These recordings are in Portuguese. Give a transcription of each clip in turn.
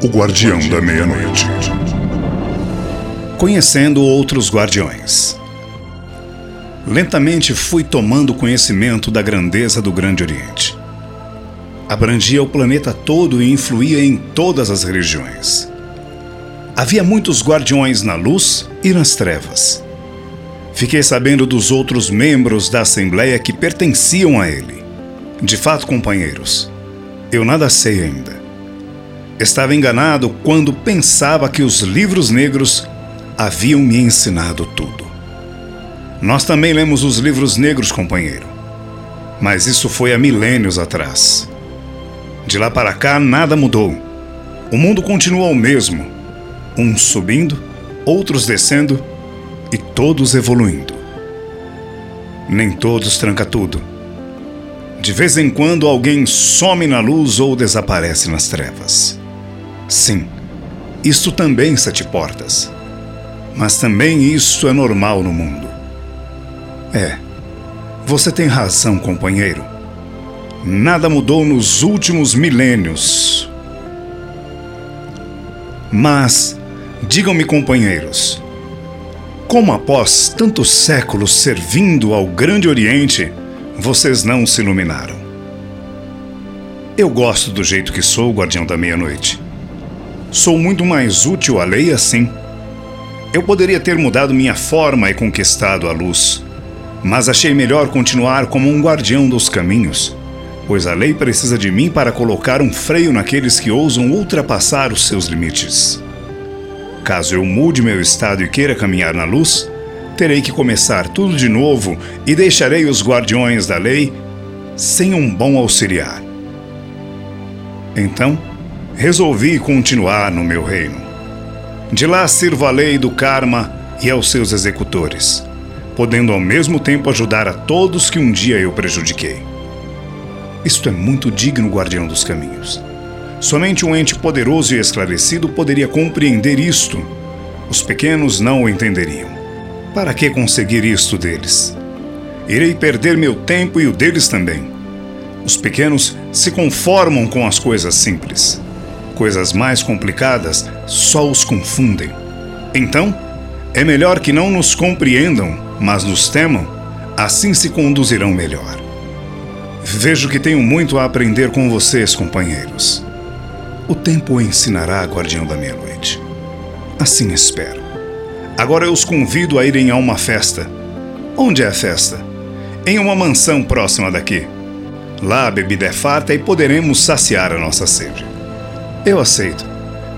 O Guardião da Meia-Noite. Conhecendo outros guardiões. Lentamente fui tomando conhecimento da grandeza do Grande Oriente. Abrangia o planeta todo e influía em todas as religiões. Havia muitos guardiões na luz e nas trevas. Fiquei sabendo dos outros membros da Assembleia que pertenciam a ele. De fato, companheiros, eu nada sei ainda. Estava enganado quando pensava que os livros negros haviam me ensinado tudo. Nós também lemos os livros negros, companheiro. Mas isso foi há milênios atrás. De lá para cá, nada mudou. O mundo continua o mesmo. Uns subindo, outros descendo e todos evoluindo. Nem todos tranca tudo. De vez em quando alguém some na luz ou desaparece nas trevas. Sim, isto também sete portas. Mas também isso é normal no mundo. É, você tem razão, companheiro. Nada mudou nos últimos milênios. Mas, digam-me, companheiros, como após tantos séculos servindo ao Grande Oriente, vocês não se iluminaram? Eu gosto do jeito que sou, guardião da meia-noite. Sou muito mais útil à lei assim. Eu poderia ter mudado minha forma e conquistado a luz, mas achei melhor continuar como um guardião dos caminhos, pois a lei precisa de mim para colocar um freio naqueles que ousam ultrapassar os seus limites. Caso eu mude meu estado e queira caminhar na luz, terei que começar tudo de novo e deixarei os guardiões da lei sem um bom auxiliar. Então, resolvi continuar no meu reino. De lá sirvo a lei do karma e aos seus executores, podendo ao mesmo tempo ajudar a todos que um dia eu prejudiquei. Isto é muito digno, guardião dos caminhos. Somente um ente poderoso e esclarecido poderia compreender isto. Os pequenos não o entenderiam. Para que conseguir isto deles? Irei perder meu tempo e o deles também. Os pequenos se conformam com as coisas simples coisas mais complicadas só os confundem. Então, é melhor que não nos compreendam, mas nos temam, assim se conduzirão melhor. Vejo que tenho muito a aprender com vocês, companheiros. O tempo o ensinará, guardião da meia-noite. Assim espero. Agora eu os convido a irem a uma festa. Onde é a festa? Em uma mansão próxima daqui. Lá a bebida é farta e poderemos saciar a nossa sede. Eu aceito,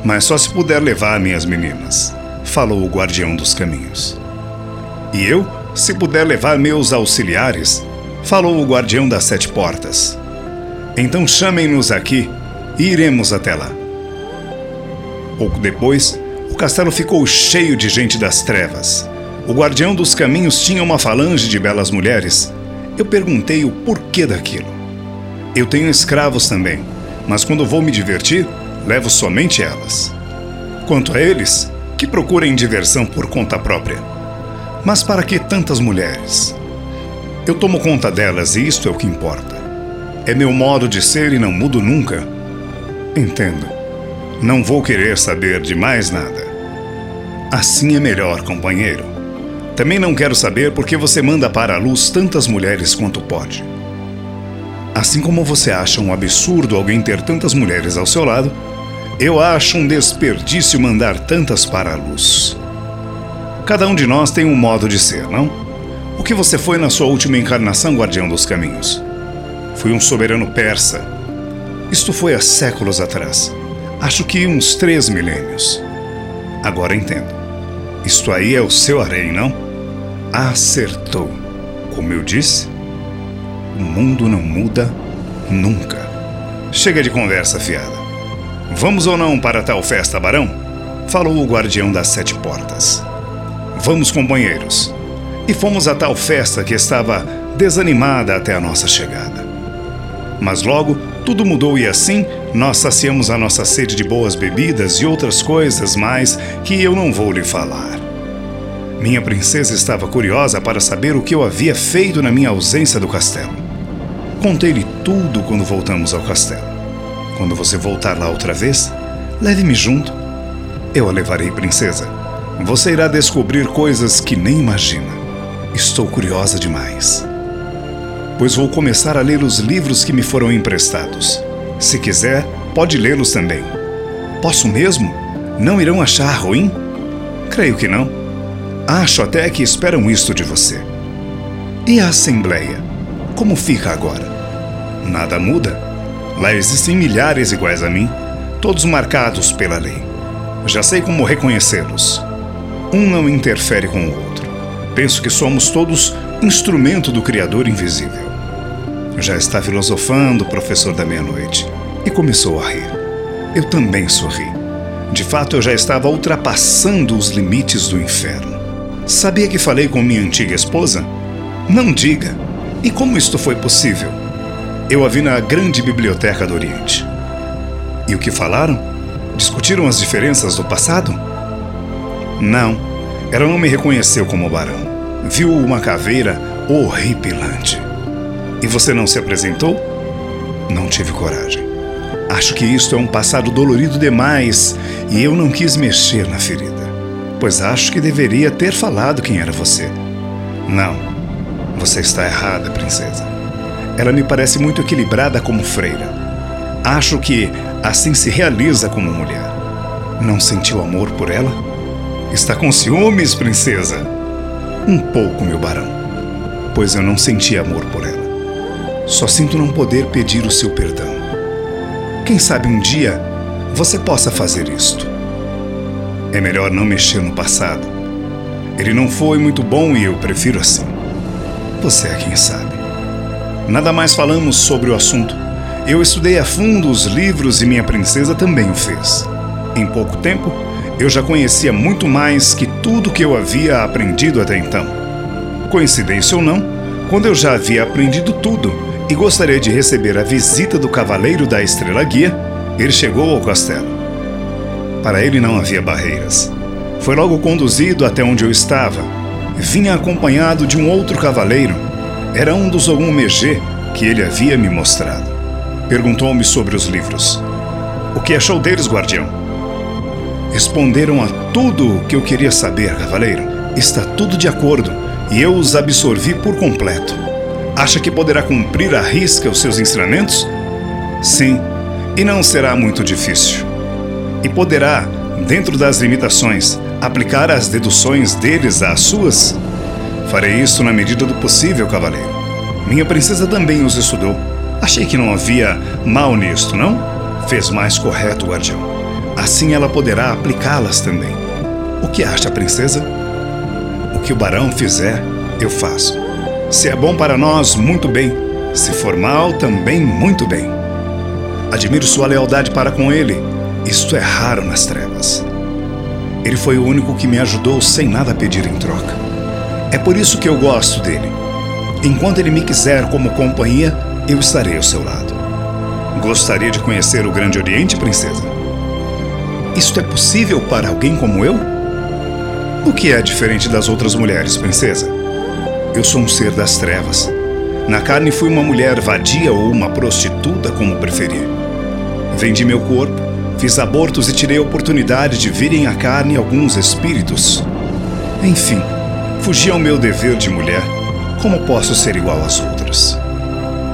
mas só se puder levar minhas meninas, falou o guardião dos caminhos. E eu, se puder levar meus auxiliares, falou o guardião das sete portas. Então chamem-nos aqui e iremos até lá. Pouco depois, o castelo ficou cheio de gente das trevas. O guardião dos caminhos tinha uma falange de belas mulheres. Eu perguntei o porquê daquilo. Eu tenho escravos também, mas quando vou me divertir, levo somente elas. Quanto a eles, que procurem diversão por conta própria. Mas para que tantas mulheres? Eu tomo conta delas e isto é o que importa. É meu modo de ser e não mudo nunca. Entendo. Não vou querer saber de mais nada. Assim é melhor, companheiro. Também não quero saber por que você manda para a luz tantas mulheres quanto pode. Assim como você acha um absurdo alguém ter tantas mulheres ao seu lado, eu acho um desperdício mandar tantas para a luz. Cada um de nós tem um modo de ser, não? O que você foi na sua última encarnação, guardião dos caminhos? Fui um soberano persa. Isto foi há séculos atrás. Acho que uns três milênios. Agora entendo. Isto aí é o seu harém, não? Acertou. Como eu disse, mundo não muda nunca. Chega de conversa fiada. Vamos ou não para tal festa, barão? Falou o guardião das sete portas. Vamos, companheiros. E fomos a tal festa que estava desanimada até a nossa chegada. Mas logo tudo mudou e assim nós saciamos a nossa sede de boas bebidas e outras coisas mais que eu não vou lhe falar. Minha princesa estava curiosa para saber o que eu havia feito na minha ausência do castelo. Contei-lhe tudo quando voltamos ao castelo. Quando você voltar lá outra vez, Leve-me junto. Eu a levarei, princesa. Você irá descobrir coisas que nem imagina. Estou curiosa demais. Pois vou começar a ler os livros que me foram emprestados. Se quiser, pode lê-los também. Posso mesmo? Não irão achar ruim? Creio que não. Acho até que esperam isto de você. E a Assembleia? Como fica agora? Nada muda. Lá existem milhares iguais a mim, todos marcados pela lei. Já sei como reconhecê-los. Um não interfere com o outro. Penso que somos todos instrumento do Criador invisível. Já está filosofando, professor da meia-noite, e começou a rir. Eu também sorri. De fato, eu já estava ultrapassando os limites do inferno. Sabia que falei com minha antiga esposa? Não diga. E como isto foi possível? Eu a vi na grande biblioteca do Oriente. E o que falaram? Discutiram as diferenças do passado? Não, ela não me reconheceu como barão. Viu uma caveira horripilante. E você não se apresentou? Não tive coragem. Acho que isto é um passado dolorido demais e eu não quis mexer na ferida. Pois acho que deveria ter falado quem era você. Não, você está errada, princesa. Ela me parece muito equilibrada como freira. Acho que assim se realiza como mulher. Não sentiu amor por ela? Está com ciúmes, princesa? Um pouco, meu barão, pois eu não senti amor por ela. Só sinto não poder pedir o seu perdão. Quem sabe um dia você possa fazer isto. É melhor não mexer no passado. Ele não foi muito bom e eu prefiro assim. Você é quem sabe. Nada mais falamos sobre o assunto. Eu estudei a fundo os livros e minha princesa também o fez. Em pouco tempo, eu já conhecia muito mais que tudo que eu havia aprendido até então. Coincidência ou não, quando eu já havia aprendido tudo e gostaria de receber a visita do Cavaleiro da Estrela Guia, ele chegou ao castelo. Para ele não havia barreiras. Foi logo conduzido até onde eu estava. Vinha acompanhado de um outro cavaleiro. Era um dos Ogum Megê que ele havia me mostrado. Perguntou-me sobre os livros. O que achou deles, guardião? Responderam a tudo o que eu queria saber, cavaleiro. Está tudo de acordo e eu os absorvi por completo. Acha que poderá cumprir à risca os seus ensinamentos? Sim, e não será muito difícil. E poderá, dentro das limitações, aplicar as deduções deles às suas? Farei isso na medida do possível, cavaleiro. Minha princesa também os estudou. Achei que não havia mal nisto, não? Fez mais correto, guardião. Assim ela poderá aplicá-las também. O que acha, princesa? O que o barão fizer, eu faço. Se é bom para nós, muito bem. Se for mal, também muito bem. Admiro sua lealdade para com ele. Isto é raro nas trevas. Ele foi o único que me ajudou sem nada pedir em troca. É por isso que eu gosto dele. Enquanto ele me quiser como companhia, eu estarei ao seu lado. Gostaria de conhecer o Grande Oriente, princesa? Isto é possível para alguém como eu? O que é diferente das outras mulheres, princesa? Eu sou um ser das trevas. Na carne fui uma mulher vadia ou uma prostituta, como preferir. Vendi meu corpo, fiz abortos e tirei a oportunidade de virem à carne alguns espíritos. Enfim, fugi ao meu dever de mulher. Como posso ser igual às outras?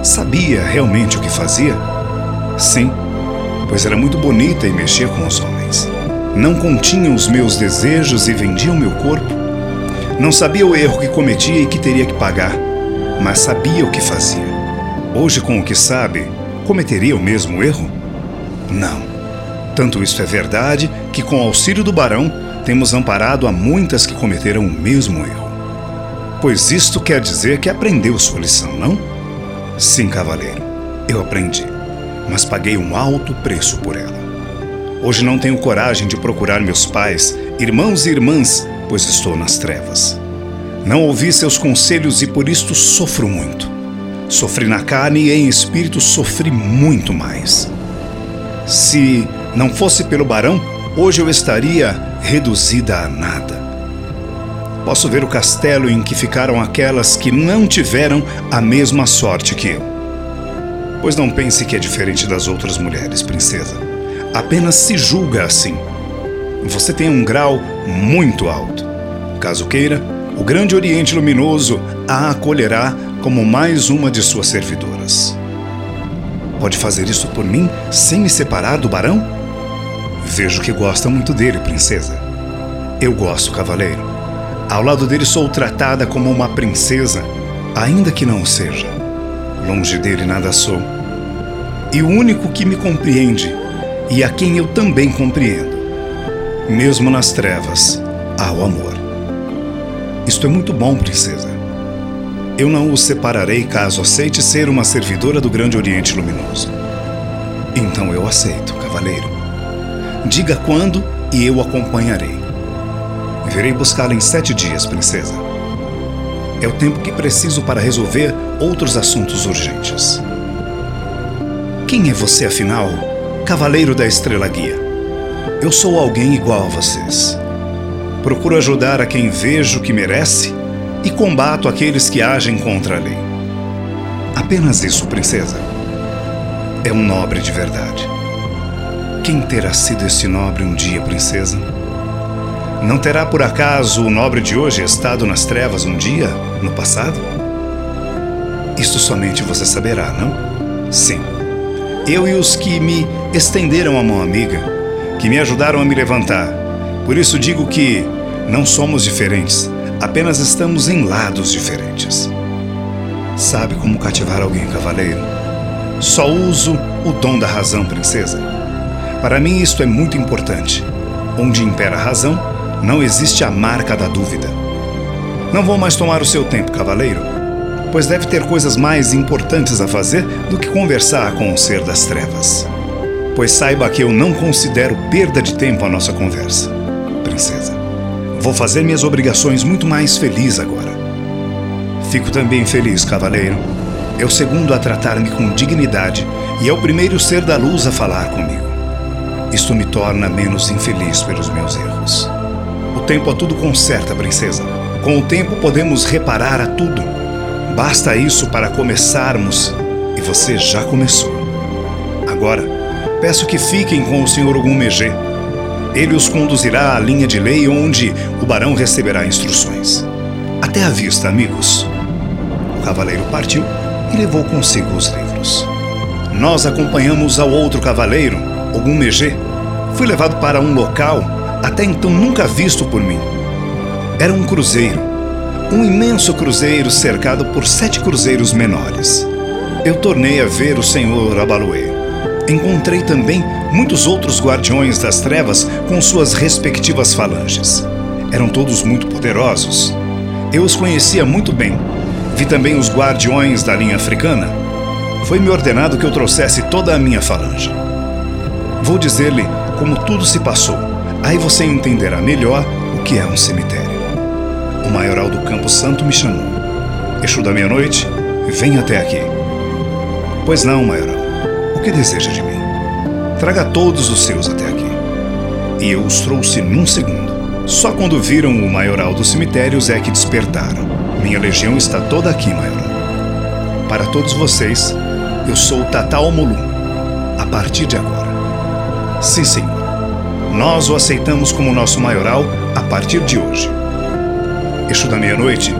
Sabia realmente o que fazia? Sim, pois era muito bonita e mexia com os homens. Não continha os meus desejos e vendia o meu corpo não sabia o erro que cometia e que teria que pagar, mas sabia o que fazia. Hoje, com o que sabe, cometeria o mesmo erro? Não. Tanto isso é verdade que, com o auxílio do barão, temos amparado a muitas que cometeram o mesmo erro. Pois isto quer dizer que aprendeu sua lição, não? Sim, cavaleiro, eu aprendi, mas paguei um alto preço por ela. Hoje não tenho coragem de procurar meus pais, irmãos e irmãs pois estou nas trevas. Não ouvi seus conselhos e por isto sofro muito. Sofri na carne e em espírito sofri muito mais. Se não fosse pelo barão, hoje eu estaria reduzida a nada. Posso ver o castelo em que ficaram aquelas que não tiveram a mesma sorte que eu. Pois não pense que é diferente das outras mulheres, princesa. apenas se julga assim. Você tem um grau muito alto. Caso queira, o Grande Oriente Luminoso a acolherá como mais uma de suas servidoras. Pode fazer isso por mim sem me separar do barão? Vejo que gosta muito dele, princesa. Eu gosto, cavaleiro. Ao lado dele sou tratada como uma princesa, ainda que não o seja. Longe dele nada sou. E o único que me compreende, e a quem eu também compreendo, mesmo nas trevas, há o amor. Isto é muito bom, princesa. Eu não o separarei caso aceite ser uma servidora do Grande Oriente Luminoso. Então eu aceito, cavaleiro. Diga quando e eu acompanharei. Virei buscá-la em sete dias, princesa. É o tempo que preciso para resolver outros assuntos urgentes. Quem é você, afinal, cavaleiro da Estrela Guia? Eu sou alguém igual a vocês. Procuro ajudar a quem vejo que merece e combato aqueles que agem contra a lei. Apenas isso, princesa. É um nobre de verdade. Quem terá sido esse nobre um dia, princesa? Não terá por acaso o nobre de hoje estado nas trevas um dia, no passado? Isto somente você saberá, não? Sim. Eu e os que me estenderam a mão amiga, que me ajudaram a me levantar. Por isso digo que não somos diferentes, Apenas estamos em lados diferentes. Sabe como cativar alguém, cavaleiro? Só uso o dom da razão, princesa. Para mim, isto é muito importante. Onde impera a razão, não existe a marca da dúvida. Não vou mais tomar o seu tempo, cavaleiro, pois deve ter coisas mais importantes a fazer do que conversar com o ser das trevas. Pois saiba que eu não considero perda de tempo a nossa conversa, princesa. Vou fazer minhas obrigações muito mais feliz agora. Fico também feliz, cavaleiro. É o segundo a tratar-me com dignidade e é o primeiro ser da luz a falar comigo. Isto me torna menos infeliz pelos meus erros. O tempo a tudo conserta, princesa. Com o tempo podemos reparar a tudo. Basta isso para começarmos e você já começou. Agora, peço que fiquem com o Sr. Ogumegê ele os conduzirá à linha de lei onde o barão receberá instruções. Até a vista, amigos. O cavaleiro partiu e levou consigo os livros. Nós acompanhamos ao outro cavaleiro, Ogumegê. Fui levado para um local até então nunca visto por mim. Era um cruzeiro, um imenso cruzeiro cercado por sete cruzeiros menores. Eu tornei a ver o senhor Abaluê. Encontrei também muitos outros guardiões das trevas com suas respectivas falanges. Eram todos muito poderosos. Eu os conhecia muito bem. Vi também os guardiões da linha africana. Foi-me ordenado que eu trouxesse toda a minha falange. Vou dizer-lhe como tudo se passou. Aí você entenderá melhor o que é um cemitério. O maioral do Campo Santo me chamou. Exu da meia-noite, vem até aqui. Pois não, maioral. O que deseja de mim? Traga todos os seus até aqui. E eu os trouxe num segundo. Só quando viram o maioral dos cemitérios é que despertaram. Minha legião está toda aqui, maioral. Para todos vocês, eu sou Tata Omolu, a partir de agora. Sim, senhor. Nós o aceitamos como nosso maioral a partir de hoje. Exu da meia-noite,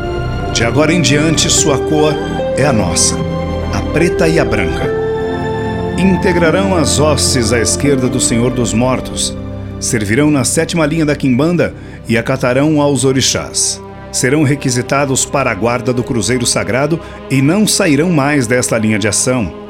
de agora em diante sua cor é a nossa, a preta e a branca integrarão as hostes à esquerda do Senhor dos Mortos, servirão na sétima linha da quimbanda e acatarão aos orixás. Serão requisitados para a guarda do Cruzeiro Sagrado e não sairão mais desta linha de ação.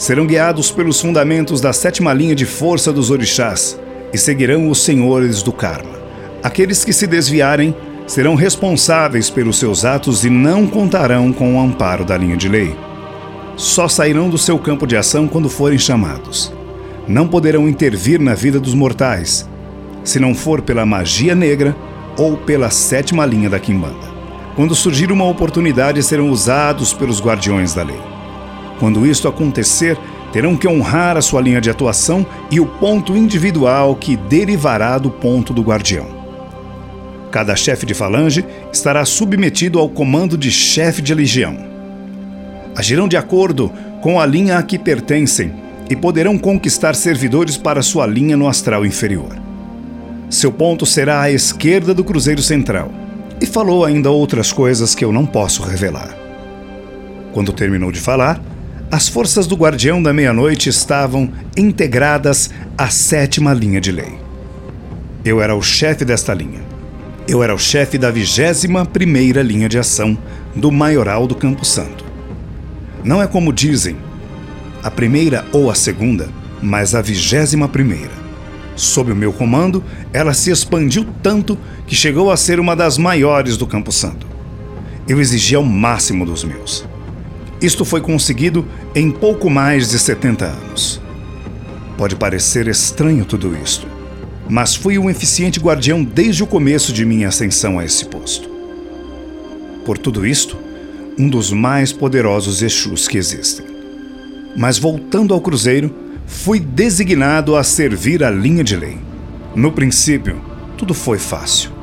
Serão guiados pelos fundamentos da sétima linha de força dos orixás e seguirão os senhores do karma. Aqueles que se desviarem serão responsáveis pelos seus atos e não contarão com o amparo da linha de lei só sairão do seu campo de ação quando forem chamados. Não poderão intervir na vida dos mortais, se não for pela magia negra ou pela sétima linha da Quimbanda. Quando surgir uma oportunidade, serão usados pelos guardiões da lei. Quando isto acontecer, terão que honrar a sua linha de atuação e o ponto individual que derivará do ponto do guardião. Cada chefe de falange estará submetido ao comando de chefe de legião agirão de acordo com a linha a que pertencem e poderão conquistar servidores para sua linha no astral inferior. Seu ponto será à esquerda do Cruzeiro Central. E falou ainda outras coisas que eu não posso revelar. Quando terminou de falar, as forças do Guardião da Meia-Noite estavam integradas à sétima linha de lei. Eu era o chefe desta linha. Eu era o chefe da vigésima primeira linha de ação do Maioral do Campo Santo. Não é como dizem, a primeira ou a segunda, mas a vigésima primeira. Sob o meu comando, ela se expandiu tanto que chegou a ser uma das maiores do Campo Santo. Eu exigia o máximo dos meus. Isto foi conseguido em pouco mais de 70 anos. Pode parecer estranho tudo isto, mas fui um eficiente guardião desde o começo de minha ascensão a esse posto. Por tudo isto, um dos mais poderosos Exus que existem. Mas voltando ao Cruzeiro, fui designado a servir a linha de lei. No princípio, tudo foi fácil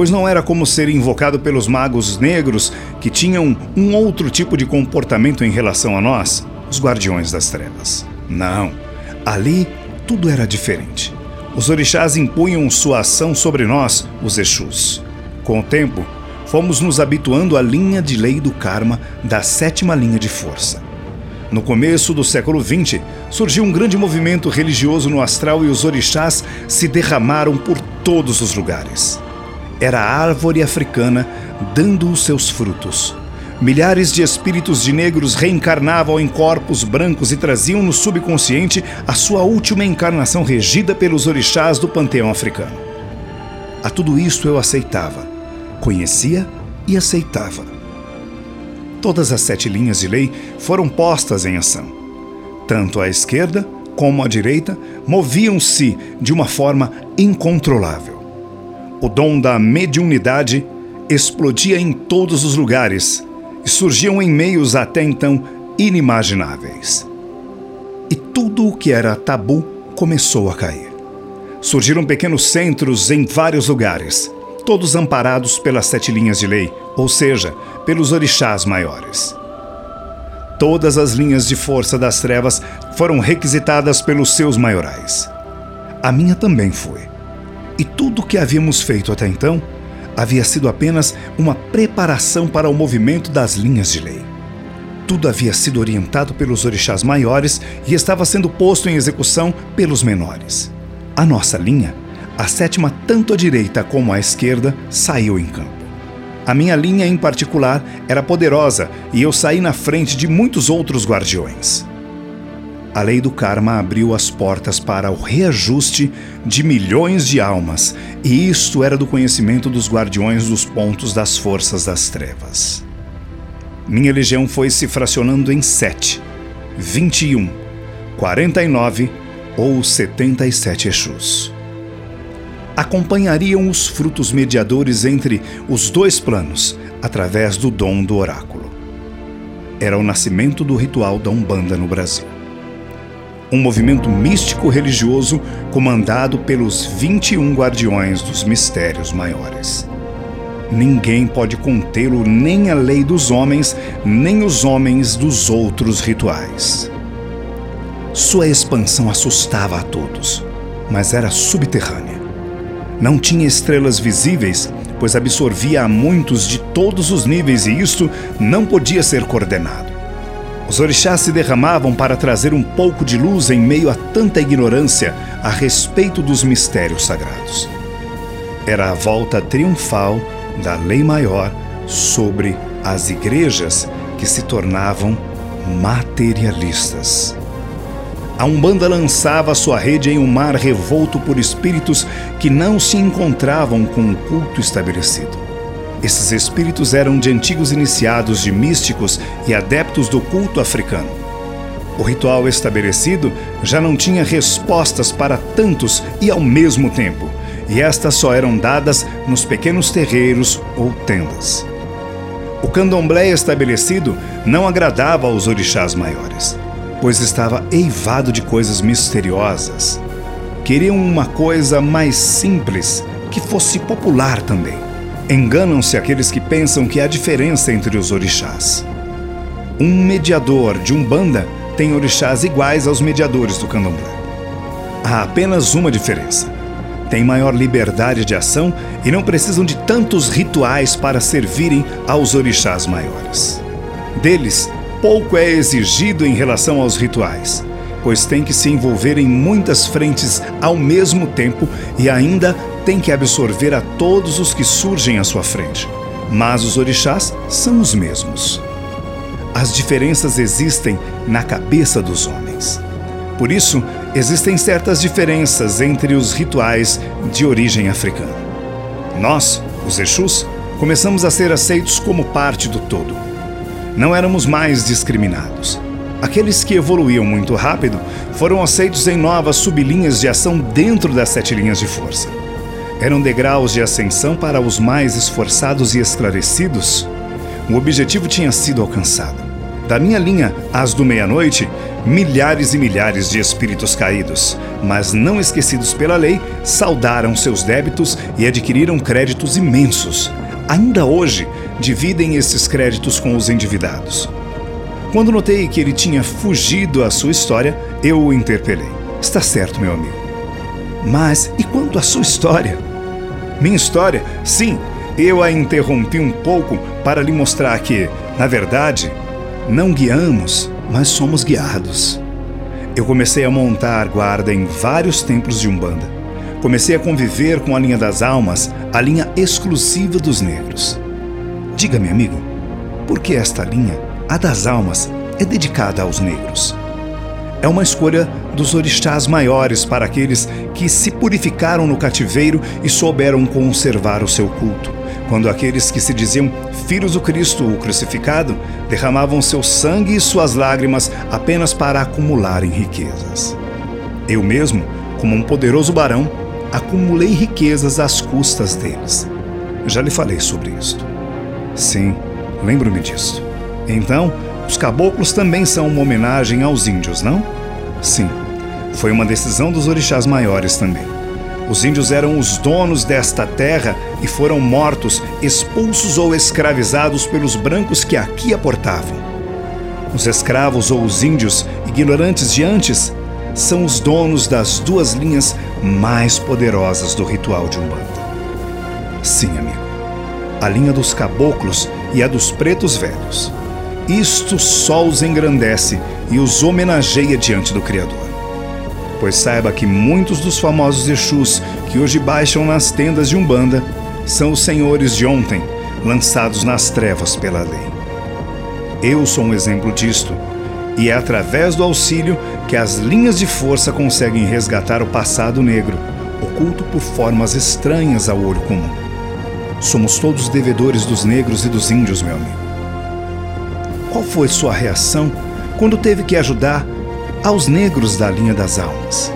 pois não era como ser invocado pelos magos negros que tinham um outro tipo de comportamento em relação a nós, os guardiões das trevas. Não, ali tudo era diferente. Os orixás impunham sua ação sobre nós, os Exus. Com o tempo, fomos nos habituando à linha de lei do karma da sétima linha de força. No começo do século XX, surgiu um grande movimento religioso no astral e os orixás se derramaram por todos os lugares era a árvore africana dando os seus frutos. Milhares de espíritos de negros reencarnavam em corpos brancos e traziam no subconsciente a sua última encarnação regida pelos orixás do panteão africano. A tudo isto eu aceitava, conhecia e aceitava. Todas as sete linhas de lei foram postas em ação. Tanto a esquerda como a direita moviam-se de uma forma incontrolável. O dom da mediunidade explodia em todos os lugares e surgiam em meios até então inimagináveis. E tudo o que era tabu começou a cair. Surgiram pequenos centros em vários lugares, todos amparados pelas sete linhas de lei, ou seja, pelos orixás maiores. Todas as linhas de força das trevas foram requisitadas pelos seus maiorais. A minha também foi. E tudo o que havíamos feito até então havia sido apenas uma preparação para o movimento das linhas de lei. Tudo havia sido orientado pelos orixás maiores e estava sendo posto em execução pelos menores. A nossa linha, a sétima, tanto à direita como à esquerda, saiu em campo. A minha linha em particular era poderosa e eu saí na frente de muitos outros guardiões a lei do karma abriu as portas para o reajuste de milhões de almas, e isto era do conhecimento dos guardiões dos pontos das forças das trevas. Minha legião foi se fracionando em sete, vinte e um, quarenta e nove ou setenta e sete Exus. Acompanhariam os frutos mediadores entre os dois planos, através do dom do oráculo. Era o nascimento do ritual da Umbanda no Brasil um movimento místico religioso comandado pelos 21 guardiões dos mistérios maiores. Ninguém pode contê-lo, nem a lei dos homens, nem os homens dos outros rituais. Sua expansão assustava a todos, mas era subterrânea. Não tinha estrelas visíveis, pois absorvia a muitos de todos os níveis e isto não podia ser coordenado. Os orixás se derramavam para trazer um pouco de luz em meio a tanta ignorância a respeito dos mistérios sagrados. Era a volta triunfal da lei maior sobre as igrejas que se tornavam materialistas. A Umbanda lançava sua rede em um mar revolto por espíritos que não se encontravam com o culto estabelecido. Esses espíritos eram de antigos iniciados de místicos e adeptos do culto africano. O ritual estabelecido já não tinha respostas para tantos e ao mesmo tempo, e estas só eram dadas nos pequenos terreiros ou tendas. O candomblé estabelecido não agradava aos orixás maiores, pois estava eivado de coisas misteriosas. Queriam uma coisa mais simples, que fosse popular também. Enganam-se aqueles que pensam que há diferença entre os orixás. Um mediador de Umbanda têm orixás iguais aos mediadores do candomblé. Há apenas uma diferença. Têm maior liberdade de ação e não precisam de tantos rituais para servirem aos orixás maiores. Deles, pouco é exigido em relação aos rituais, pois têm que se envolver em muitas frentes ao mesmo tempo e ainda têm que absorver a todos os que surgem à sua frente. Mas os orixás são os mesmos. As diferenças existem na cabeça dos homens. Por isso, existem certas diferenças entre os rituais de origem africana. Nós, os Exus, começamos a ser aceitos como parte do todo. Não éramos mais discriminados. Aqueles que evoluíam muito rápido foram aceitos em novas sublinhas de ação dentro das sete linhas de força. Eram degraus de ascensão para os mais esforçados e esclarecidos. O objetivo tinha sido alcançado. Da minha linha, às do meia-noite, milhares e milhares de espíritos caídos, mas não esquecidos pela lei, saudaram seus débitos e adquiriram créditos imensos. Ainda hoje, dividem esses créditos com os endividados. Quando notei que ele tinha fugido à sua história, eu o interpelei. Está certo, meu amigo. Mas e quanto à sua história? Minha história? Sim, eu a interrompi um pouco para lhe mostrar que, na verdade, não guiamos, mas somos guiados. Eu comecei a montar guarda em vários templos de Umbanda. Comecei a conviver com a linha das almas, a linha exclusiva dos negros. Diga-me, amigo, por que esta linha, a das almas, é dedicada aos negros? É uma escolha dos orixás maiores para aqueles que se purificaram no cativeiro e souberam conservar o seu culto quando aqueles que se diziam filhos do Cristo, o crucificado, derramavam seu sangue e suas lágrimas apenas para acumularem riquezas. Eu mesmo, como um poderoso barão, acumulei riquezas às custas deles. Já lhe falei sobre isto. Sim, lembro-me disso. Então, os caboclos também são uma homenagem aos índios, não? Sim, foi uma decisão dos orixás maiores também. Os índios eram os donos desta terra e foram mortos, expulsos ou escravizados pelos brancos que aqui aportavam. Os escravos ou os índios, ignorantes de antes, são os donos das duas linhas mais poderosas do ritual de Umbanda. Sim, amigo. A linha dos caboclos e a dos pretos velhos. Isto só os engrandece e os homenageia diante do Criador pois saiba que muitos dos famosos Exus que hoje baixam nas tendas de Umbanda são os senhores de ontem, lançados nas trevas pela lei. Eu sou um exemplo disto, e é através do auxílio que as linhas de força conseguem resgatar o passado negro, oculto por formas estranhas ao olho comum. Somos todos devedores dos negros e dos índios, meu amigo. Qual foi sua reação quando teve que ajudar aos negros da linha das almas.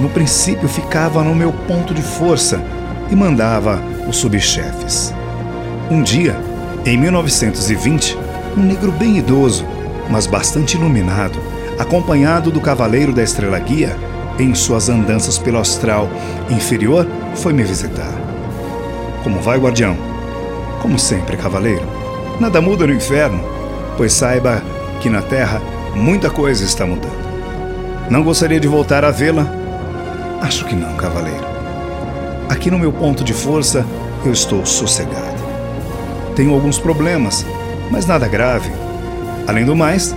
No princípio ficava no meu ponto de força e mandava os subchefes. Um dia, em 1920, um negro bem idoso, mas bastante iluminado, acompanhado do cavaleiro da Estrela Guia, em suas andanças pelo astral inferior, foi me visitar. Como vai, guardião? Como sempre, cavaleiro. Nada muda no inferno, pois saiba que na terra Muita coisa está mudando. Não gostaria de voltar a vê-la? Acho que não, cavaleiro. Aqui no meu ponto de força, eu estou sossegado. Tenho alguns problemas, mas nada grave. Além do mais,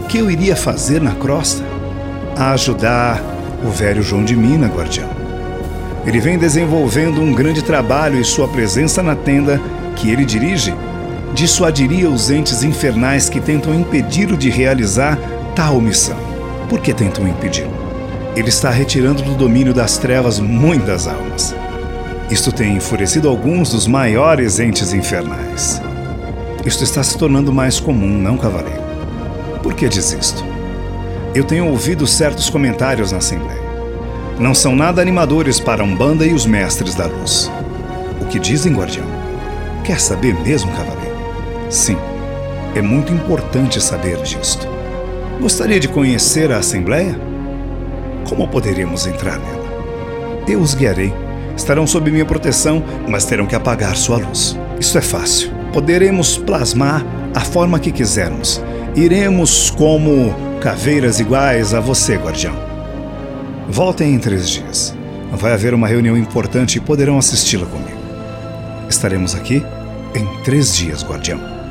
o que eu iria fazer na crosta? ajudar o velho João de Mina, guardião. Ele vem desenvolvendo um grande trabalho e sua presença na tenda que ele dirige dissuadiria os entes infernais que tentam impedi-lo de realizar tal missão. Por que tentam impedi-lo? Ele está retirando do domínio das trevas muitas almas. Isto tem enfurecido alguns dos maiores entes infernais. Isto está se tornando mais comum, não, cavaleiro? Por que diz isto? Eu tenho ouvido certos comentários na Assembleia. Não são nada animadores para Umbanda e os mestres da luz. O que dizem, guardião? Quer saber mesmo, cavaleiro? Sim, é muito importante saber disto. Gostaria de conhecer a Assembleia? Como poderíamos entrar nela? Eu os guiarei. Estarão sob minha proteção, mas terão que apagar sua luz. Isso é fácil. Poderemos plasmar a forma que quisermos iremos como caveiras iguais a você, guardião. Voltem em três dias. Vai haver uma reunião importante e poderão assisti-la comigo. Estaremos aqui em três dias, guardião.